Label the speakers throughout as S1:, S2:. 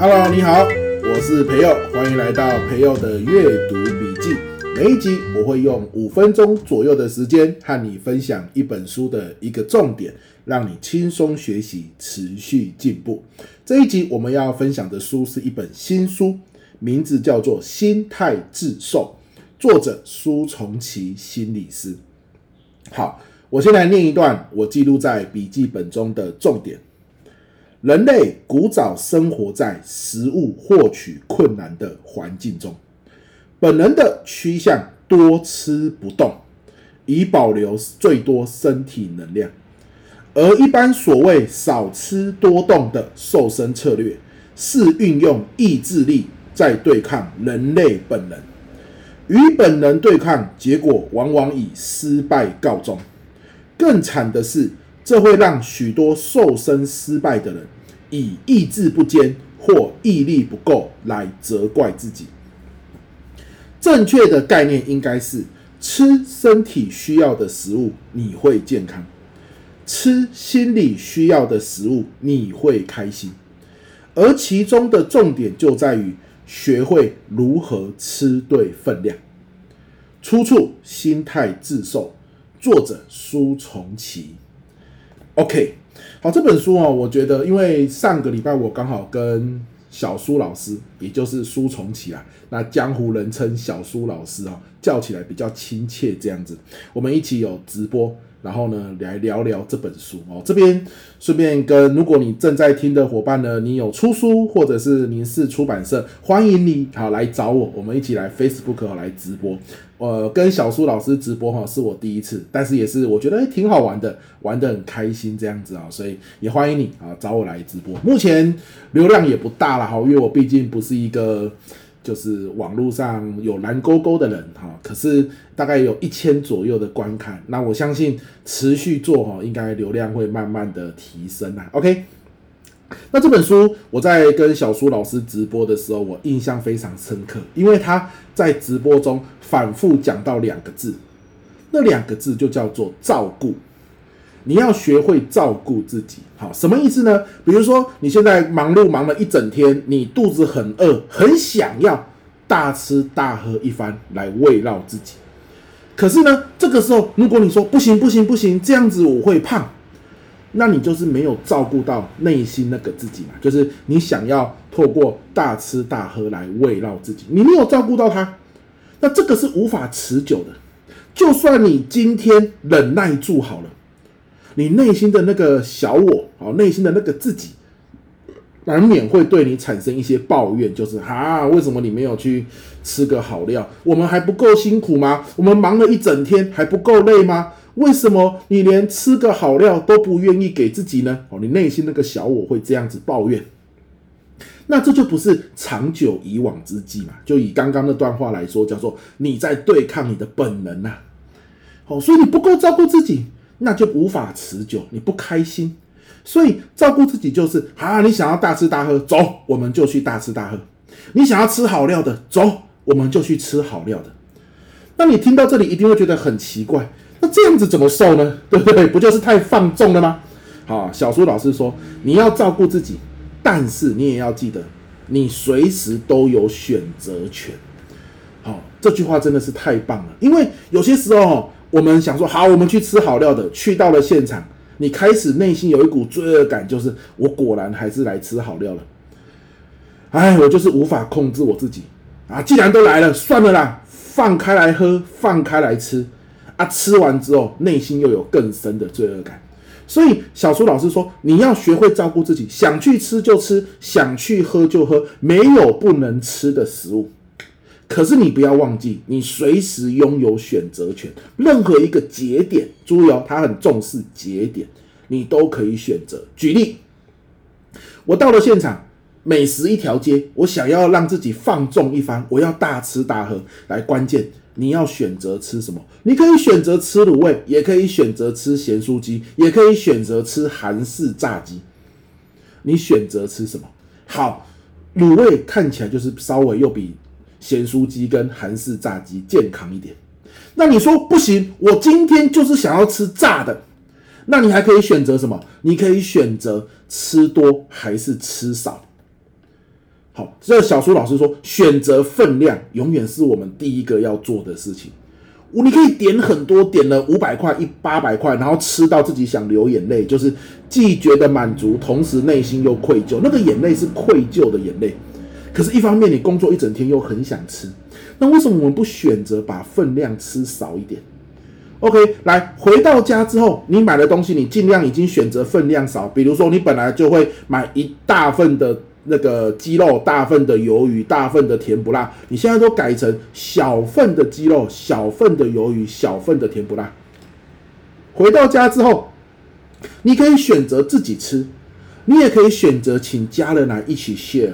S1: Hello，你好，我是培佑，欢迎来到培佑的阅读笔记。每一集我会用五分钟左右的时间和你分享一本书的一个重点，让你轻松学习，持续进步。这一集我们要分享的书是一本新书，名字叫做《心态致瘦》，作者苏从奇心理师。好，我先来念一段我记录在笔记本中的重点。人类古早生活在食物获取困难的环境中，本能的趋向多吃不动，以保留最多身体能量；而一般所谓少吃多动的瘦身策略，是运用意志力在对抗人类本能，与本能对抗，结果往往以失败告终。更惨的是，这会让许多瘦身失败的人以意志不坚或毅力不够来责怪自己。正确的概念应该是：吃身体需要的食物，你会健康；吃心理需要的食物，你会开心。而其中的重点就在于学会如何吃对分量。出处《心态自瘦》，作者苏重启。OK，好，这本书哦，我觉得，因为上个礼拜我刚好跟小苏老师，也就是苏重启啊，那江湖人称小苏老师啊，叫起来比较亲切，这样子，我们一起有直播。然后呢，来聊聊这本书哦。这边顺便跟，如果你正在听的伙伴呢，你有出书或者是您是出版社，欢迎你好来找我，我们一起来 Facebook 来直播。呃，跟小苏老师直播哈，是我第一次，但是也是我觉得诶挺好玩的，玩得很开心这样子啊，所以也欢迎你啊找我来直播。目前流量也不大了哈，因为我毕竟不是一个。就是网络上有蓝勾勾的人哈，可是大概有一千左右的观看，那我相信持续做哈，应该流量会慢慢的提升啊。OK，那这本书我在跟小苏老师直播的时候，我印象非常深刻，因为他在直播中反复讲到两个字，那两个字就叫做照顾。你要学会照顾自己，好，什么意思呢？比如说你现在忙碌忙了一整天，你肚子很饿，很想要大吃大喝一番来慰劳自己。可是呢，这个时候如果你说不行不行不行，这样子我会胖，那你就是没有照顾到内心那个自己嘛，就是你想要透过大吃大喝来慰劳自己，你没有照顾到他，那这个是无法持久的。就算你今天忍耐住好了。你内心的那个小我，哦，内心的那个自己，难免会对你产生一些抱怨，就是啊，为什么你没有去吃个好料？我们还不够辛苦吗？我们忙了一整天还不够累吗？为什么你连吃个好料都不愿意给自己呢？哦，你内心那个小我会这样子抱怨，那这就不是长久以往之计嘛？就以刚刚那段话来说，叫做你在对抗你的本能呐。好，所以你不够照顾自己。那就无法持久，你不开心，所以照顾自己就是啊，你想要大吃大喝，走，我们就去大吃大喝；你想要吃好料的，走，我们就去吃好料的。那你听到这里一定会觉得很奇怪，那这样子怎么瘦呢？对不对？不就是太放纵了吗？好，小苏老师说，你要照顾自己，但是你也要记得，你随时都有选择权。好，这句话真的是太棒了，因为有些时候。我们想说好，我们去吃好料的。去到了现场，你开始内心有一股罪恶感，就是我果然还是来吃好料了。哎，我就是无法控制我自己啊！既然都来了，算了啦，放开来喝，放开来吃啊！吃完之后，内心又有更深的罪恶感。所以小苏老师说，你要学会照顾自己，想去吃就吃，想去喝就喝，没有不能吃的食物。可是你不要忘记，你随时拥有选择权。任何一个节点，注意哦，他很重视节点，你都可以选择。举例，我到了现场，美食一条街，我想要让自己放纵一番，我要大吃大喝。来，关键你要选择吃什么？你可以选择吃卤味，也可以选择吃咸酥鸡，也可以选择吃韩式炸鸡。你选择吃什么？好，卤味看起来就是稍微又比。咸酥鸡跟韩式炸鸡健康一点，那你说不行，我今天就是想要吃炸的，那你还可以选择什么？你可以选择吃多还是吃少。好，这小苏老师说，选择分量永远是我们第一个要做的事情。你可以点很多，点了五百块、一八百块，然后吃到自己想流眼泪，就是既觉得满足，同时内心又愧疚。那个眼泪是愧疚的眼泪，可是，一方面你工作一整天又很想吃，那为什么我们不选择把分量吃少一点？OK，来，回到家之后，你买的东西，你尽量已经选择分量少，比如说你本来就会买一大份的。那个鸡肉大份的鱿鱼，大份的甜不辣，你现在都改成小份的鸡肉，小份的鱿鱼，小份的甜不辣。回到家之后，你可以选择自己吃，你也可以选择请家人来一起 share。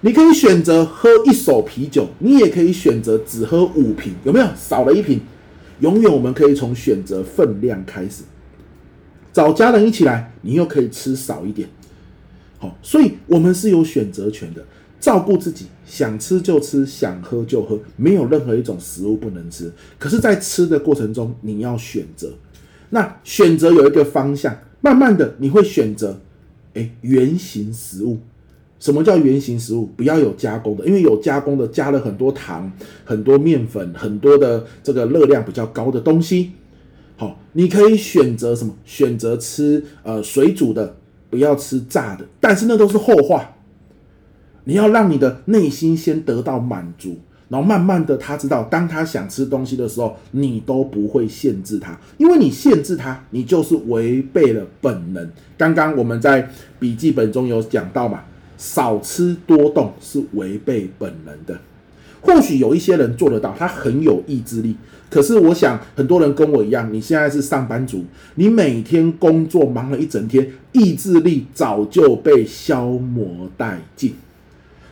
S1: 你可以选择喝一手啤酒，你也可以选择只喝五瓶，有没有？少了一瓶，永远我们可以从选择分量开始，找家人一起来，你又可以吃少一点。好，所以我们是有选择权的，照顾自己，想吃就吃，想喝就喝，没有任何一种食物不能吃。可是，在吃的过程中，你要选择。那选择有一个方向，慢慢的你会选择，哎，圆形食物。什么叫原型食物？不要有加工的，因为有加工的加了很多糖、很多面粉、很多的这个热量比较高的东西。好，你可以选择什么？选择吃呃水煮的。不要吃炸的，但是那都是后话。你要让你的内心先得到满足，然后慢慢的他知道，当他想吃东西的时候，你都不会限制他，因为你限制他，你就是违背了本能。刚刚我们在笔记本中有讲到嘛，少吃多动是违背本能的。或许有一些人做得到，他很有意志力。可是我想，很多人跟我一样，你现在是上班族，你每天工作忙了一整天，意志力早就被消磨殆尽。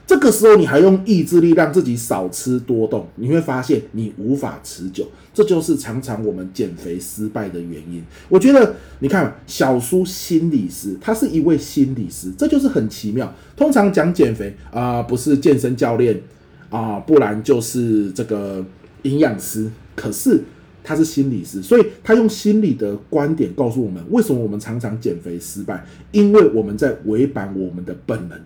S1: 这个时候，你还用意志力让自己少吃多动，你会发现你无法持久。这就是常常我们减肥失败的原因。我觉得，你看小苏心理师，他是一位心理师，这就是很奇妙。通常讲减肥啊、不是健身教练。啊，不然就是这个营养师，可是他是心理师，所以他用心理的观点告诉我们，为什么我们常常减肥失败？因为我们在违反我们的本能，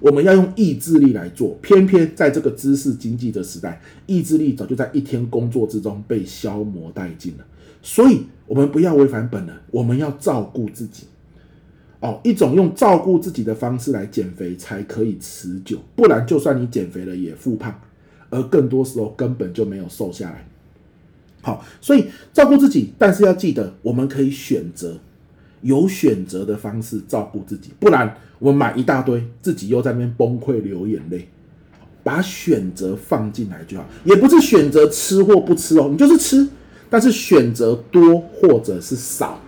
S1: 我们要用意志力来做，偏偏在这个知识经济的时代，意志力早就在一天工作之中被消磨殆尽了。所以，我们不要违反本能，我们要照顾自己。哦，一种用照顾自己的方式来减肥才可以持久，不然就算你减肥了也复胖，而更多时候根本就没有瘦下来。好，所以照顾自己，但是要记得，我们可以选择有选择的方式照顾自己，不然我买一大堆，自己又在那边崩溃流眼泪。把选择放进来就好，也不是选择吃或不吃哦，你就是吃，但是选择多或者是少。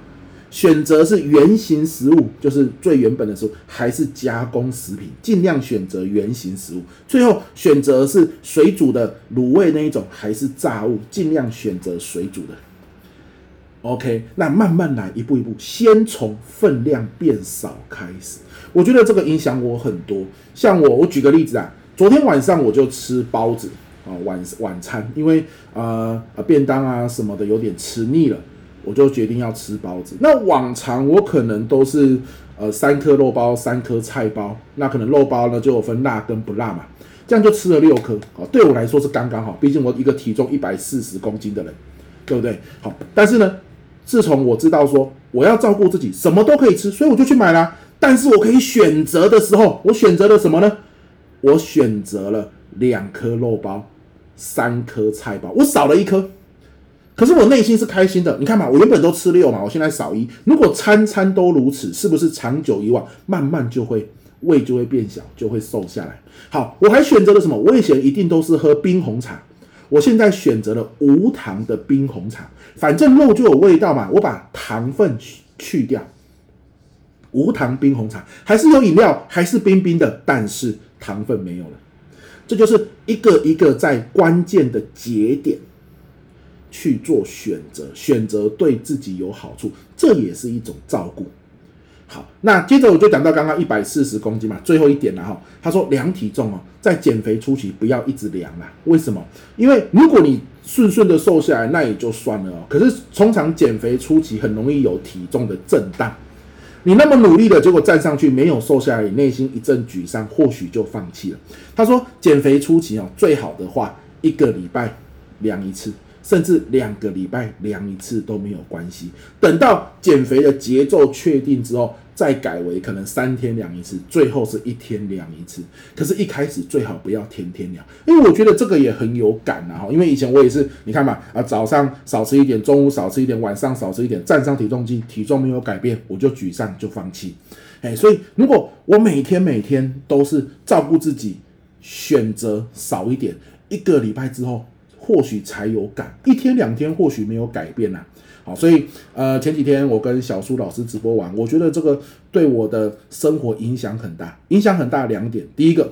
S1: 选择是原型食物，就是最原本的食物，还是加工食品？尽量选择原型食物。最后选择是水煮的卤味那一种，还是炸物？尽量选择水煮的。OK，那慢慢来，一步一步，先从分量变少开始。我觉得这个影响我很多。像我，我举个例子啊，昨天晚上我就吃包子啊，晚晚餐，因为呃便当啊什么的有点吃腻了。我就决定要吃包子。那往常我可能都是呃三颗肉包，三颗菜包。那可能肉包呢就有分辣跟不辣嘛，这样就吃了六颗。啊，对我来说是刚刚好，毕竟我一个体重一百四十公斤的人，对不对？好，但是呢，自从我知道说我要照顾自己，什么都可以吃，所以我就去买啦。但是我可以选择的时候，我选择了什么呢？我选择了两颗肉包，三颗菜包，我少了一颗。可是我内心是开心的，你看嘛，我原本都吃六嘛，我现在少一。如果餐餐都如此，是不是长久以往，慢慢就会胃就会变小，就会瘦下来？好，我还选择了什么？我以前一定都是喝冰红茶，我现在选择了无糖的冰红茶，反正肉就有味道嘛，我把糖分去去掉，无糖冰红茶还是有饮料，还是冰冰的，但是糖分没有了。这就是一个一个在关键的节点。去做选择，选择对自己有好处，这也是一种照顾。好，那接着我就讲到刚刚一百四十公斤嘛，最后一点了哈。他说量体重哦，在减肥初期不要一直量啦。为什么？因为如果你顺顺的瘦下来，那也就算了哦。可是通常减肥初期很容易有体重的震荡。你那么努力的结果站上去没有瘦下来，你内心一阵沮丧，或许就放弃了。他说减肥初期哦，最好的话一个礼拜量一次。甚至两个礼拜量一次都没有关系。等到减肥的节奏确定之后，再改为可能三天量一次，最后是一天量一次。可是，一开始最好不要天天量，因为我觉得这个也很有感啊。因为以前我也是，你看嘛，啊，早上少吃一点，中午少吃一点，晚上少吃一点，站上体重机，体重没有改变，我就沮丧，就放弃。哎，所以如果我每天每天都是照顾自己，选择少一点，一个礼拜之后。或许才有感，一天两天或许没有改变呐、好，所以呃前几天我跟小苏老师直播完，我觉得这个对我的生活影响很大，影响很大两点。第一个，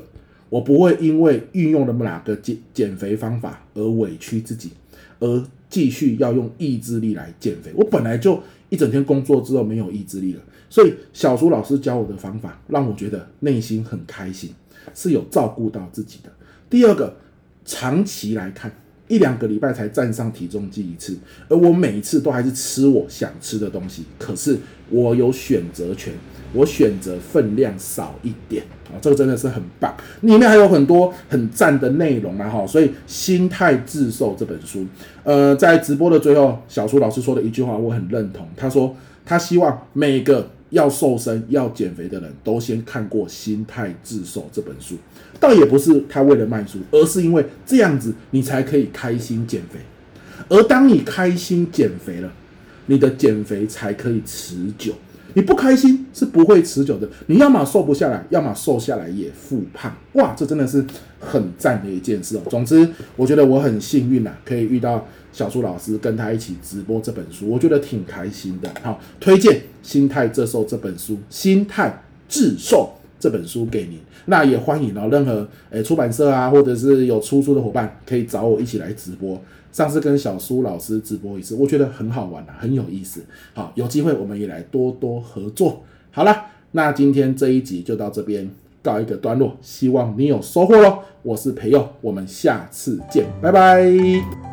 S1: 我不会因为运用了哪个减减肥方法而委屈自己，而继续要用意志力来减肥。我本来就一整天工作之后没有意志力了，所以小苏老师教我的方法让我觉得内心很开心，是有照顾到自己的。第二个，长期来看。一两个礼拜才站上体重计一次，而我每一次都还是吃我想吃的东西。可是我有选择权，我选择分量少一点啊，这个真的是很棒。里面还有很多很赞的内容啊，哈。所以《心态致瘦》这本书，呃，在直播的最后，小苏老师说的一句话我很认同。他说他希望每个。要瘦身、要减肥的人都先看过《心态自瘦》这本书，倒也不是他为了卖书，而是因为这样子你才可以开心减肥。而当你开心减肥了，你的减肥才可以持久。你不开心是不会持久的。你要么瘦不下来，要么瘦下来也复胖。哇，这真的是很赞的一件事哦。总之，我觉得我很幸运呐，可以遇到。小苏老师跟他一起直播这本书，我觉得挺开心的。好，推荐《心态致瘦》这本书，《心态致瘦》这本书给您。那也欢迎哦，任何诶出版社啊，或者是有出书的伙伴，可以找我一起来直播。上次跟小苏老师直播一次，我觉得很好玩啊，很有意思。好，有机会我们也来多多合作。好了，那今天这一集就到这边告一个段落，希望你有收获喽。我是培佑，我们下次见，拜拜。